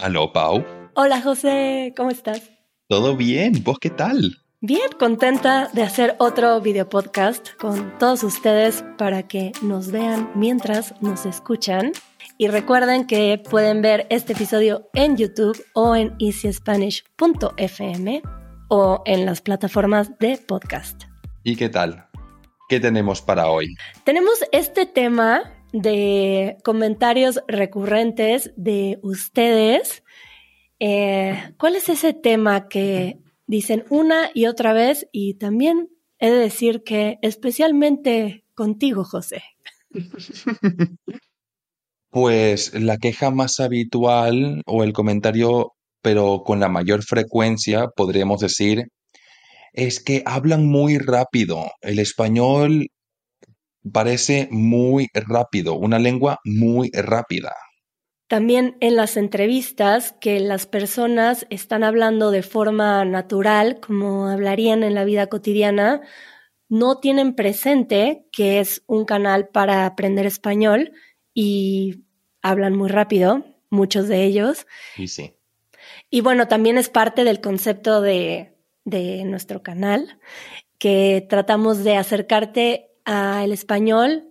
Aló, Pau. Hola, José, ¿cómo estás? ¿Todo bien? ¿Vos qué tal? Bien, contenta de hacer otro video podcast con todos ustedes para que nos vean mientras nos escuchan. Y recuerden que pueden ver este episodio en YouTube o en easyspanish.fm o en las plataformas de podcast. ¿Y qué tal? ¿Qué tenemos para hoy? Tenemos este tema de comentarios recurrentes de ustedes. Eh, ¿Cuál es ese tema que dicen una y otra vez? Y también he de decir que especialmente contigo, José. Pues la queja más habitual o el comentario, pero con la mayor frecuencia, podríamos decir, es que hablan muy rápido. El español parece muy rápido, una lengua muy rápida. También en las entrevistas que las personas están hablando de forma natural, como hablarían en la vida cotidiana, no tienen presente que es un canal para aprender español y hablan muy rápido, muchos de ellos. Y sí. Y bueno, también es parte del concepto de, de nuestro canal, que tratamos de acercarte al español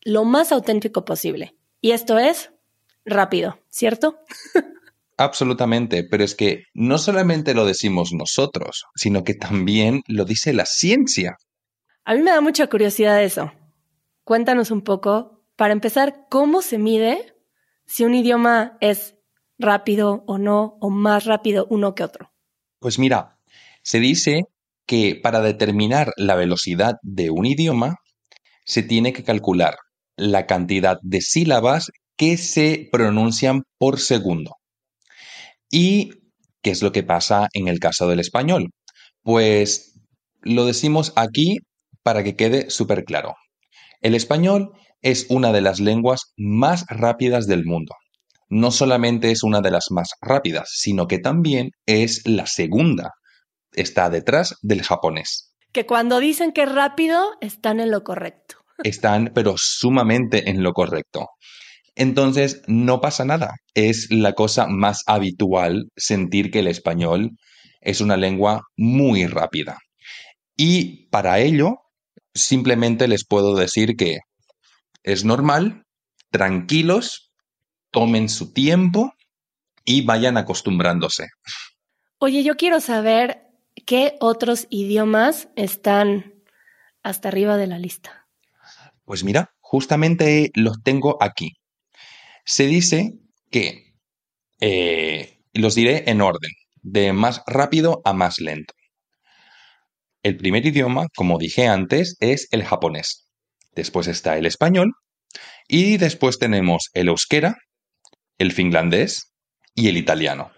lo más auténtico posible. Y esto es rápido, ¿cierto? Absolutamente, pero es que no solamente lo decimos nosotros, sino que también lo dice la ciencia. A mí me da mucha curiosidad eso. Cuéntanos un poco, para empezar, ¿cómo se mide si un idioma es rápido o no, o más rápido uno que otro? Pues mira, se dice que para determinar la velocidad de un idioma se tiene que calcular la cantidad de sílabas que se pronuncian por segundo. ¿Y qué es lo que pasa en el caso del español? Pues lo decimos aquí para que quede súper claro. El español es una de las lenguas más rápidas del mundo. No solamente es una de las más rápidas, sino que también es la segunda. Está detrás del japonés que cuando dicen que es rápido, están en lo correcto. Están, pero sumamente en lo correcto. Entonces, no pasa nada. Es la cosa más habitual sentir que el español es una lengua muy rápida. Y para ello, simplemente les puedo decir que es normal, tranquilos, tomen su tiempo y vayan acostumbrándose. Oye, yo quiero saber ¿Qué otros idiomas están hasta arriba de la lista? Pues mira, justamente los tengo aquí. Se dice que, eh, los diré en orden, de más rápido a más lento. El primer idioma, como dije antes, es el japonés. Después está el español y después tenemos el euskera, el finlandés y el italiano.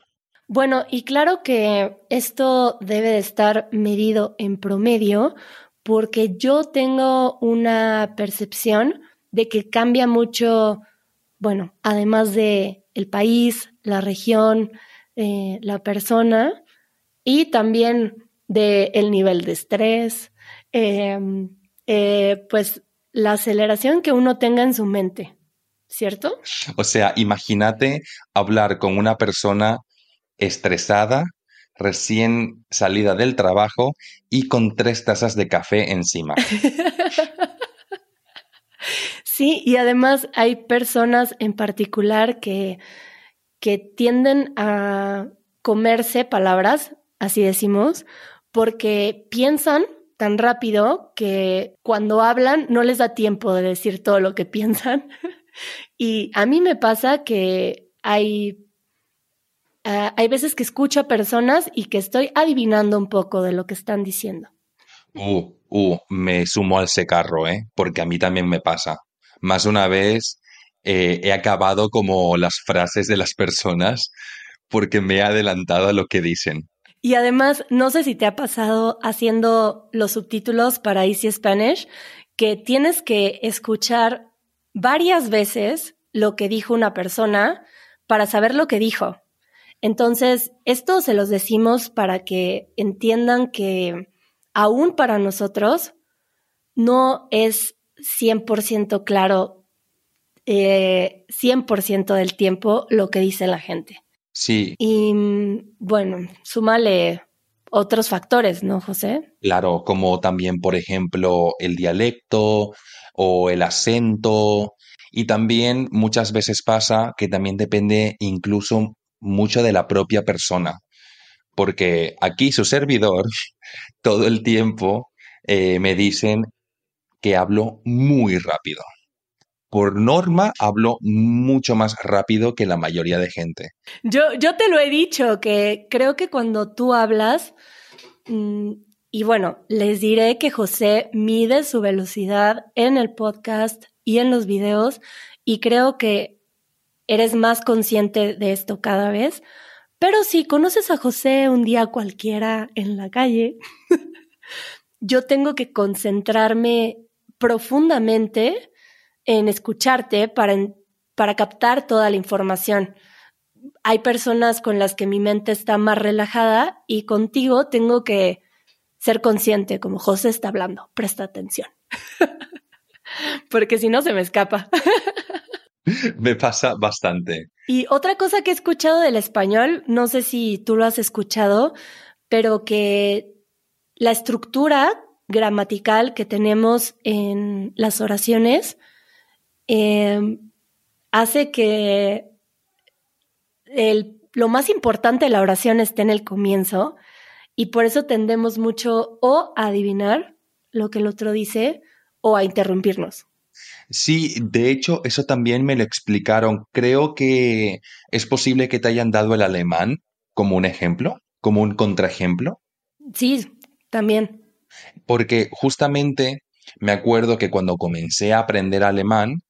Bueno, y claro que esto debe de estar medido en promedio porque yo tengo una percepción de que cambia mucho, bueno, además de el país, la región, eh, la persona y también del el nivel de estrés, em, eh, pues la aceleración que uno tenga en su mente, ¿cierto? O sea, imagínate hablar con una persona estresada, recién salida del trabajo y con tres tazas de café encima. Sí, y además hay personas en particular que, que tienden a comerse palabras, así decimos, porque piensan tan rápido que cuando hablan no les da tiempo de decir todo lo que piensan. Y a mí me pasa que hay Ah, hay veces que escucho a personas y que estoy adivinando un poco de lo que están diciendo. Uh, uh, me sumo al secarro, ¿eh? Porque a mí también me pasa. Más una vez eh, he acabado como las frases de las personas porque me he adelantado a lo que dicen. Y además, no sé si te ha pasado haciendo los subtítulos para Easy Spanish, que tienes que escuchar varias veces lo que dijo una persona para saber lo que dijo. Entonces, esto se los decimos para que entiendan que aún para nosotros no es 100% claro, eh, 100% del tiempo lo que dice la gente. Sí. Y bueno, súmale otros factores, ¿no, José? Claro, como también, por ejemplo, el dialecto o el acento. Y también muchas veces pasa que también depende incluso mucho de la propia persona. Porque aquí su servidor, todo el tiempo, eh, me dicen que hablo muy rápido. Por norma, hablo mucho más rápido que la mayoría de gente. Yo, yo te lo he dicho, que creo que cuando tú hablas, mm, y bueno, les diré que José mide su velocidad en el podcast y en los videos, y creo que eres más consciente de esto cada vez. Pero si conoces a José un día cualquiera en la calle, yo tengo que concentrarme profundamente en escucharte para, para captar toda la información. Hay personas con las que mi mente está más relajada y contigo tengo que ser consciente, como José está hablando, presta atención. Porque si no, se me escapa. me pasa bastante. Y otra cosa que he escuchado del español, no sé si tú lo has escuchado, pero que la estructura gramatical que tenemos en las oraciones em, hace que lo más importante de la oración esté en el comienzo y por eso tendemos mucho o a adivinar lo que el otro dice o a interrumpirnos. Sí, de hecho, eso también me lo explicaron. Creo que es posible que te hayan dado el alemán como un ejemplo, como un contraejemplo. Sí, también porque justamente me acuerdo que cuando comencé a aprender alemán,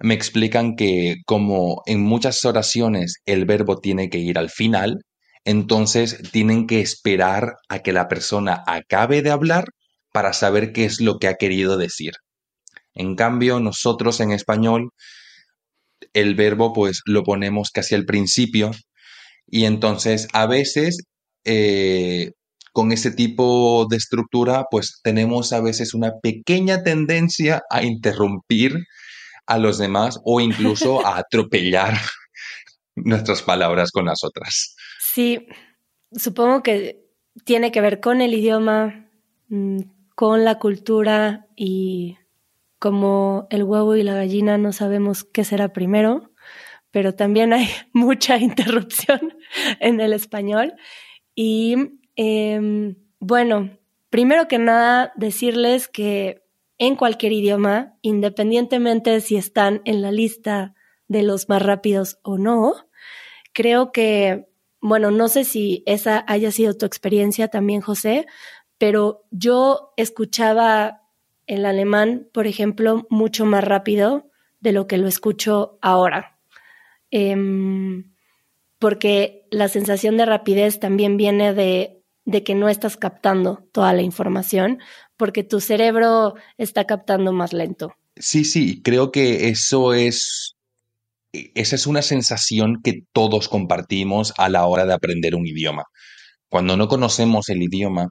me explican que como en muchas oraciones el verbo tiene que ir al final, entonces tienen que esperar a que la persona acabe de hablar para saber qué es lo que ha querido decir. En cambio, nosotros en español, el verbo pues lo ponemos casi al principio y entonces a veces eh, con ese tipo de estructura, pues tenemos a veces una pequeña tendencia a interrumpir a los demás o incluso a atropellar nuestras palabras con las otras. Sí, supongo que tiene que ver con el idioma, mm, con la cultura y como el huevo y la gallina no sabemos qué será primero, pero también hay mucha interrupción en el español. Y Em, bueno, primero que nada, decirles que en cualquier idioma, independientemente si están en la lista de los más rápidos o no, creo que, bueno, no sé si esa haya sido tu experiencia también, José, pero yo escuchaba el alemán, por ejemplo, mucho más rápido de lo que lo escucho ahora. Em, porque la sensación de rapidez también viene de de que no estás captando toda la información porque tu cerebro está captando más lento. Sí, sí, creo que eso es, esa es una sensación que todos compartimos a la hora de aprender un idioma. Cuando no conocemos el idioma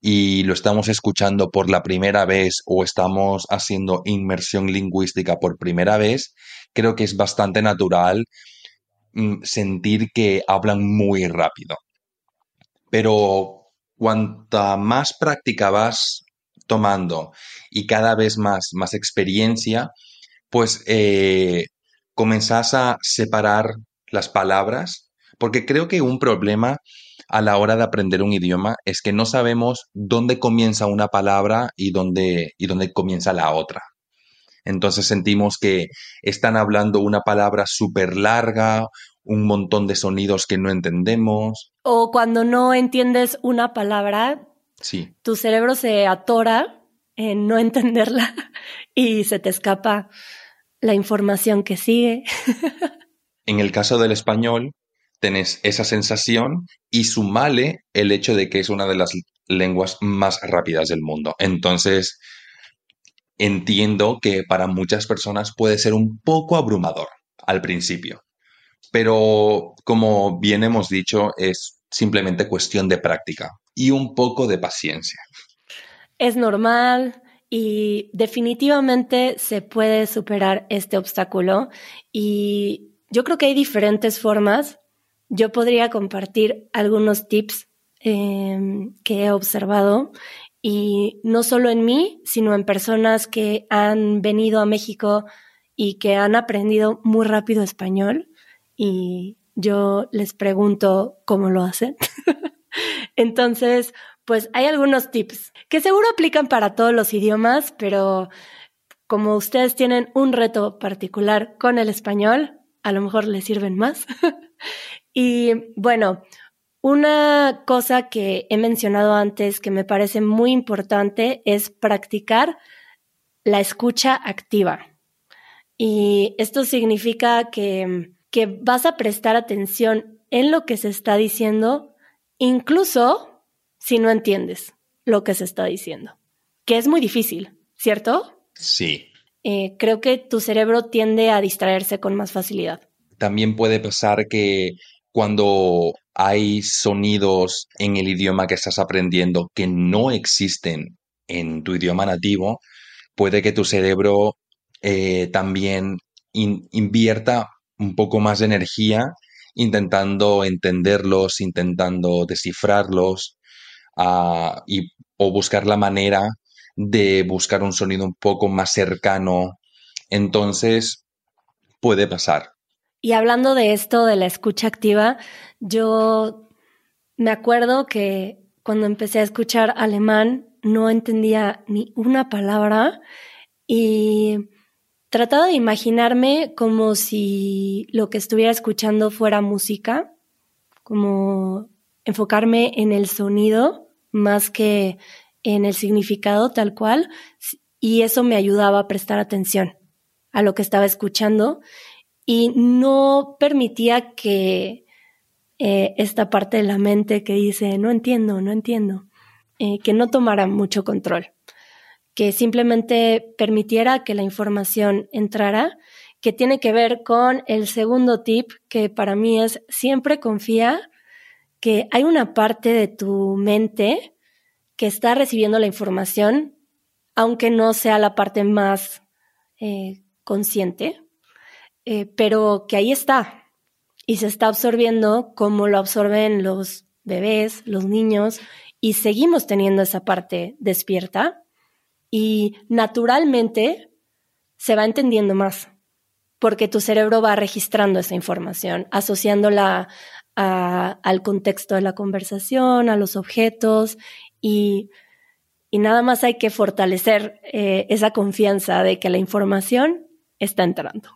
y lo estamos escuchando por la primera vez o estamos haciendo inmersión lingüística por primera vez, creo que es bastante natural mm, sentir que hablan muy rápido. Pero cuanta más práctica vas tomando y cada vez más, más experiencia, pues eh, comenzás a separar las palabras, porque creo que un problema a la hora de aprender un idioma es que no sabemos dónde comienza una palabra y dónde, y dónde comienza la otra. Entonces sentimos que están hablando una palabra súper larga un montón de sonidos que no entendemos. O cuando no entiendes una palabra, sí. tu cerebro se atora en no entenderla y se te escapa la información que sigue. en el caso del español, tenés esa sensación y sumale el hecho de que es una de las lenguas más rápidas del mundo. Entonces, entiendo que para muchas personas puede ser un poco abrumador al principio. Pero como bien hemos dicho, es simplemente cuestión de práctica y un poco de paciencia. Es normal y definitivamente se puede superar este obstáculo y yo creo que hay diferentes formas yo podría compartir algunos tips em, que he observado y no solo en mí, sino en personas que han venido a México y que han aprendido muy rápido español y yo les pregunto cómo lo hacen. Entonces, pues hay algunos tips que seguro aplican para todos los idiomas, pero como ustedes tienen un reto particular con el español, a lo mejor les sirven más. y bueno, una cosa que he mencionado antes que me parece muy importante es practicar la escucha activa. Y esto significa que, que vas a prestar atención en lo que se está diciendo, incluso si no entiendes lo que se está diciendo, que es muy difícil, ¿cierto? Sí. Eh, creo que tu cerebro tiende a distraerse con más facilidad. También puede pasar que cuando hay sonidos en el idioma que estás aprendiendo que no existen en tu idioma nativo, puede que tu cerebro eh, también invierta un poco más de energía intentando entenderlos, intentando descifrarlos ah, y, o buscar la manera de buscar un sonido un poco más cercano. Entonces, puede pasar. Y hablando de esto, de la escucha activa, yo me acuerdo que cuando empecé a escuchar alemán no entendía ni una palabra y trataba de imaginarme como si lo que estuviera escuchando fuera música, como enfocarme en el sonido más que en el significado tal cual, y eso me ayudaba a prestar atención a lo que estaba escuchando y no permitía que eh, esta parte de la mente que dice, no entiendo, no entiendo, eh, que no tomara mucho control, que simplemente permitiera que la información entrara, que tiene que ver con el segundo tip, que para mí es siempre confía que hay una parte de tu mente que está recibiendo la información, aunque no sea la parte más eh, consciente, eh, pero que ahí está. Y se está absorbiendo como lo absorben los bebés, los niños, y seguimos teniendo esa parte despierta. Y naturalmente se va entendiendo más porque tu cerebro va registrando esa información, asociándola al contexto de la conversación, a los objetos y, nada más hay que fortalecer eh, esa confianza de que la información está entrando.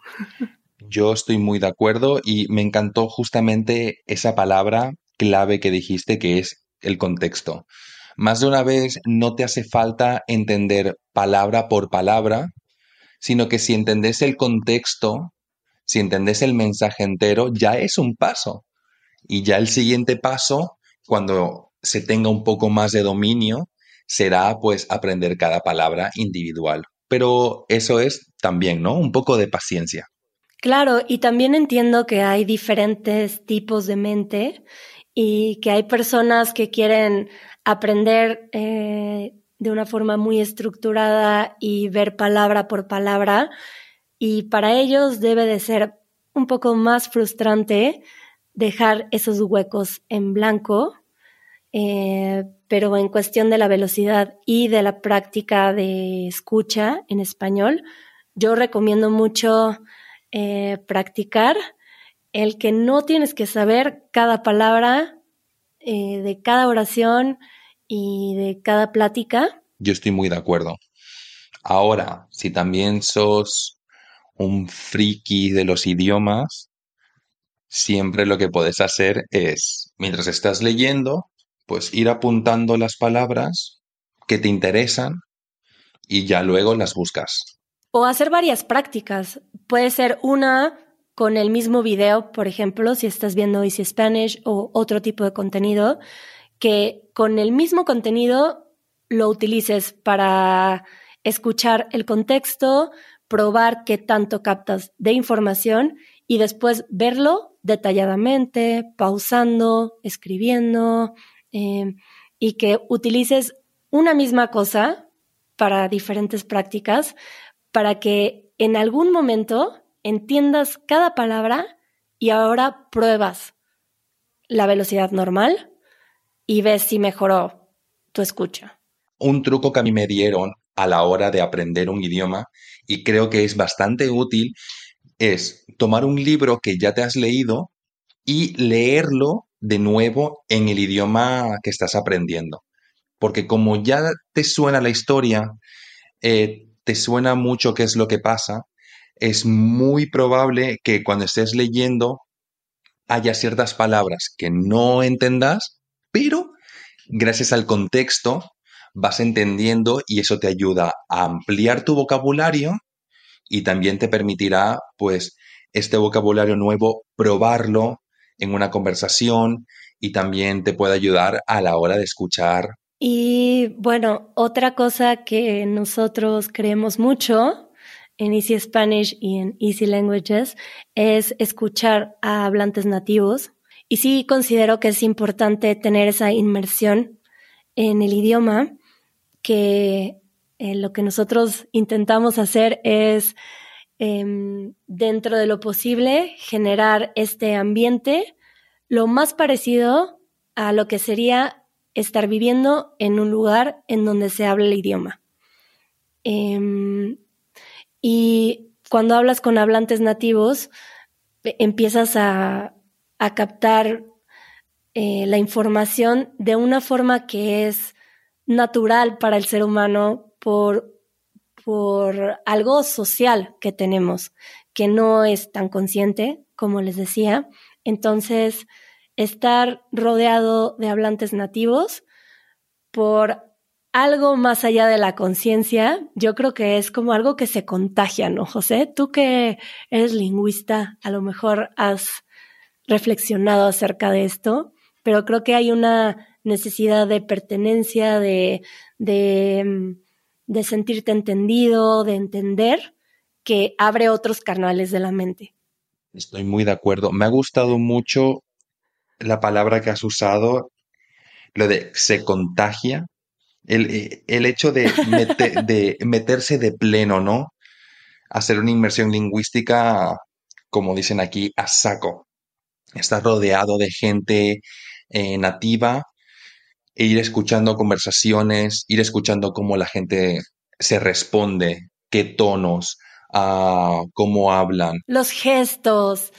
Yo estoy muy de acuerdo y me encantó justamente esa palabra clave que dijiste que es el contexto. Más de una vez no te hace falta entender palabra por palabra, sino que si entendés el contexto, si entendés el mensaje entero, ya es un paso. Y ya el siguiente paso, cuando se tenga un poco más de dominio, será pues aprender cada palabra individual pero eso es también, ¿no? Un poco de paciencia. Claro, y también entiendo que hay diferentes tipos de mente y que hay personas que quieren aprender eh, de una forma muy estructurada y ver palabra por palabra y para ellos debe de ser un poco más frustrante dejar esos huecos en blanco eh, pero en cuestión de la velocidad y de la práctica de escucha en español, yo recomiendo mucho eh, practicar el que no tienes que saber cada palabra eh, de cada oración y de cada plática. Yo estoy muy de acuerdo. Ahora, si también sos un friki de los idiomas, siempre lo que puedes hacer es, mientras estás leyendo, pues ir apuntando las palabras que te interesan y ya luego las buscas. O hacer varias prácticas. Puede ser una con el mismo video, por ejemplo, si estás viendo Easy Spanish o otro tipo de contenido, que con el mismo contenido lo utilices para escuchar el contexto, probar qué tanto captas de información y después verlo detalladamente, pausando, escribiendo, Em, y que utilices una misma cosa para diferentes prácticas para que en algún momento entiendas cada palabra y ahora pruebas la velocidad normal y ves si mejoró tu escucha. Un truco que a mí me dieron a la hora de aprender un idioma y creo que es bastante útil es tomar un libro que ya te has leído y leerlo de nuevo en el idioma que estás aprendiendo. Porque como ya te suena la historia, eh, te suena mucho qué es lo que pasa, es muy probable que cuando estés leyendo haya ciertas palabras que no entendas, pero gracias al contexto vas entendiendo y eso te ayuda a ampliar tu vocabulario y también te permitirá, pues, este vocabulario nuevo, probarlo en una conversación y también te puede ayudar a la hora de escuchar. Y bueno, otra cosa que nosotros creemos mucho en Easy Spanish y en Easy Languages es escuchar a hablantes nativos. Y sí considero que es importante tener esa inmersión en el idioma, que eh, lo que nosotros intentamos hacer es, em, dentro de lo posible, generar este ambiente lo más parecido a lo que sería estar viviendo en un lugar en donde se habla el idioma. Em, y cuando hablas con hablantes nativos, empiezas a, captar eh, la información de una forma que es natural para el ser humano por, por algo social que tenemos, que no es tan consciente, como les decía. Entonces, estar rodeado de hablantes nativos por algo más allá de la conciencia, yo creo que es como algo que se contagia, ¿no, José? Tú que eres lingüista, a lo mejor has reflexionado acerca de esto, pero creo que hay una necesidad de pertenencia, de, de, sentirte entendido, de entender, que abre otros canales de la mente. Estoy muy de acuerdo. Me ha gustado mucho la palabra que has usado, lo de se contagia, el, el hecho de, de meterse de pleno, ¿no? Hacer una inmersión lingüística, como dicen aquí, a saco. Estar rodeado de gente eh, nativa e ir escuchando conversaciones, ir escuchando cómo la gente se responde, qué tonos, uh, cómo hablan. Los gestos,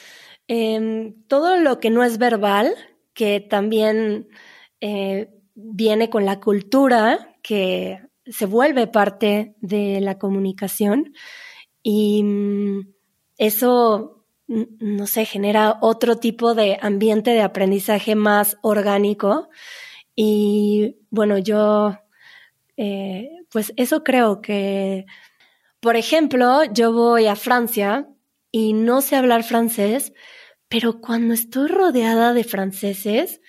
eh, todo lo que no es verbal, que también eh, viene con la cultura que se vuelve parte de la comunicación y mm, eso, no sé, genera otro tipo de ambiente de aprendizaje más orgánico. Y bueno, yo, eh, pues eso creo que, por ejemplo, yo voy a Francia y no sé hablar francés, pero cuando estoy rodeada de franceses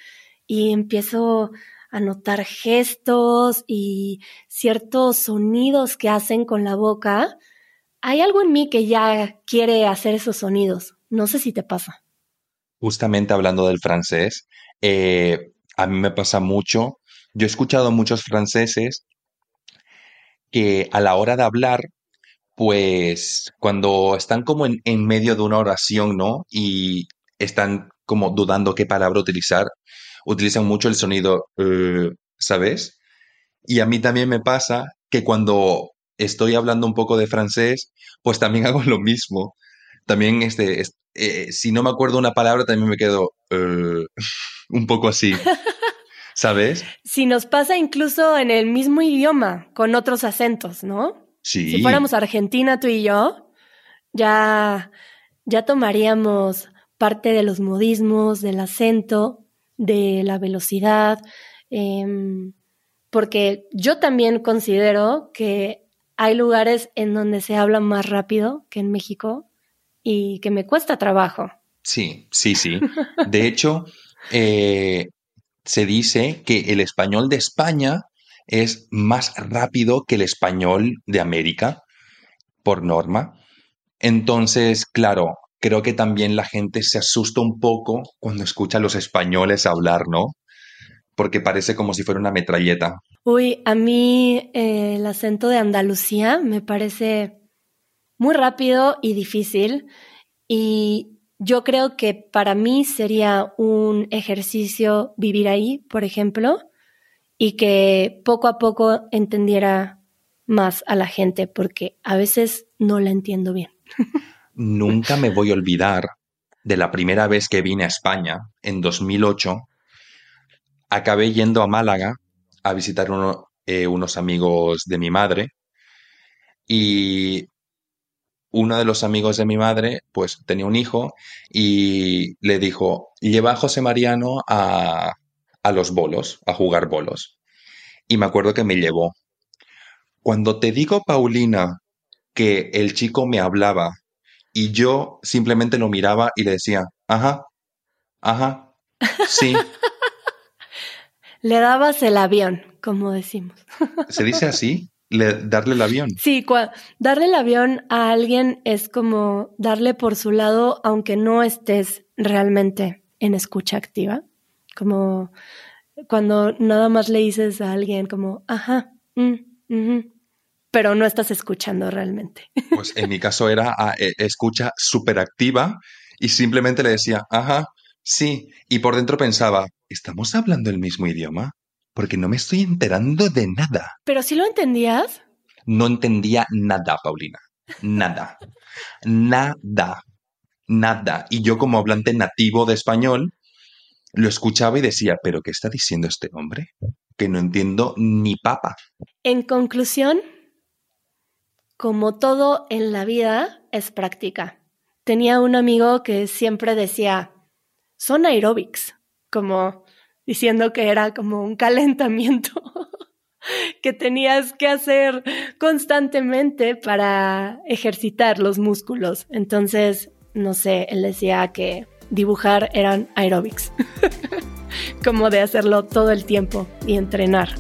y empiezo anotar gestos y ciertos sonidos que hacen con la boca, hay algo en mí que ya quiere hacer esos sonidos. No sé si te pasa. Justamente hablando del francés, eh, a mí me pasa mucho. Yo he escuchado a muchos franceses que a la hora de hablar, pues cuando están como en, en medio de una oración, ¿no? Y están como dudando qué palabra utilizar, utilizan mucho el sonido, eh, ¿sabes? Y a mí también me pasa que cuando estoy hablando un poco de francés, pues también hago lo mismo. También, este, eh, si no me acuerdo una palabra, también me quedo eh, un poco así. ¿Sabes? Si nos pasa incluso en el mismo idioma, con otros acentos, ¿no? Sí. Si fuéramos Argentina, tú y yo, ya, ya tomaríamos parte de los modismos, del acento, de la velocidad, em, porque yo también considero que hay lugares en donde se habla más rápido que en México y que me cuesta trabajo. Sí, sí, sí. De hecho, eh, se dice que el español de España es más rápido que el español de América, por norma. Entonces, claro, creo que también la gente se asusta un poco cuando escucha a los españoles hablar, ¿no? Porque parece como si fuera una metralleta. Uy, a mí eh, el acento de Andalucía me parece muy rápido y difícil. Y yo creo que para mí sería un ejercicio vivir ahí, por ejemplo, y que poco a poco entendiera más a la gente, porque a veces no la entiendo bien. Nunca me voy a olvidar de la primera vez que vine a España, en 2008. Acabé yendo a Málaga a visitar eh, unos amigos de mi madre y uno de los amigos de mi madre, pues tenía un hijo y le dijo, lleva a José Mariano a, a los bolos, a jugar bolos. Y me acuerdo que me llevó. Cuando te digo, Paulina, que el chico me hablaba y yo simplemente lo miraba y le decía, ajá, ajá, sí. le dabas el avión, como decimos. ¿Se dice así? darle el avión. Sí, darle el avión a alguien es como darle por su lado, aunque no estés realmente en escucha activa. Como cuando nada más le dices a alguien como, ajá, mm, pero no estás escuchando realmente. Pues en mi caso era a, e, escucha súper activa y simplemente le decía, ajá, sí. Y por dentro pensaba, ¿estamos hablando el mismo idioma? porque no me estoy enterando de nada. ¿Pero si lo entendías? No entendía nada, Paulina. Nada. nada. Nada. Y yo como hablante nativo de español, lo escuchaba y decía, ¿pero qué está diciendo este hombre? Que no entiendo ni papa. En conclusión, como todo en la vida, es práctica. Tenía un amigo que siempre decía, son aerobics, como diciendo que era como un calentamiento que tenías que hacer constantemente para ejercitar los músculos. Entonces, no sé, él decía que dibujar eran aerobics, como de hacerlo todo el tiempo y entrenar.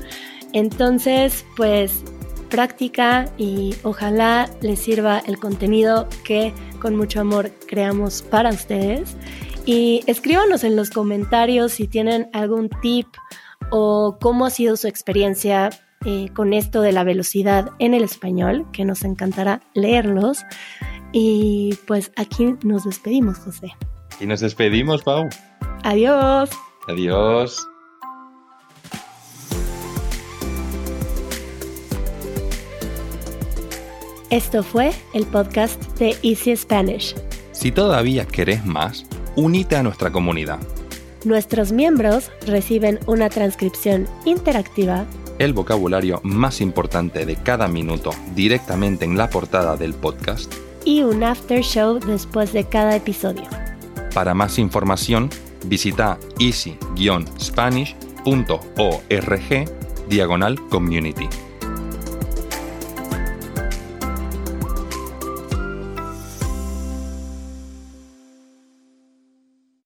Entonces, pues práctica y ojalá les sirva el contenido que con mucho amor creamos para ustedes. Y escríbanos en los comentarios si tienen algún tip o cómo ha sido su experiencia eh, con esto de la velocidad en el español, que nos encantará leerlos. Y pues aquí nos despedimos, José. Y nos despedimos, Pau. Adiós. Adiós. Esto fue el podcast de Easy Spanish. Si todavía querés más, únete a nuestra comunidad. Nuestros miembros reciben una transcripción interactiva, el vocabulario más importante de cada minuto directamente en la portada del podcast y un after show después de cada episodio. Para más información, visita easy-spanish.org diagonal community.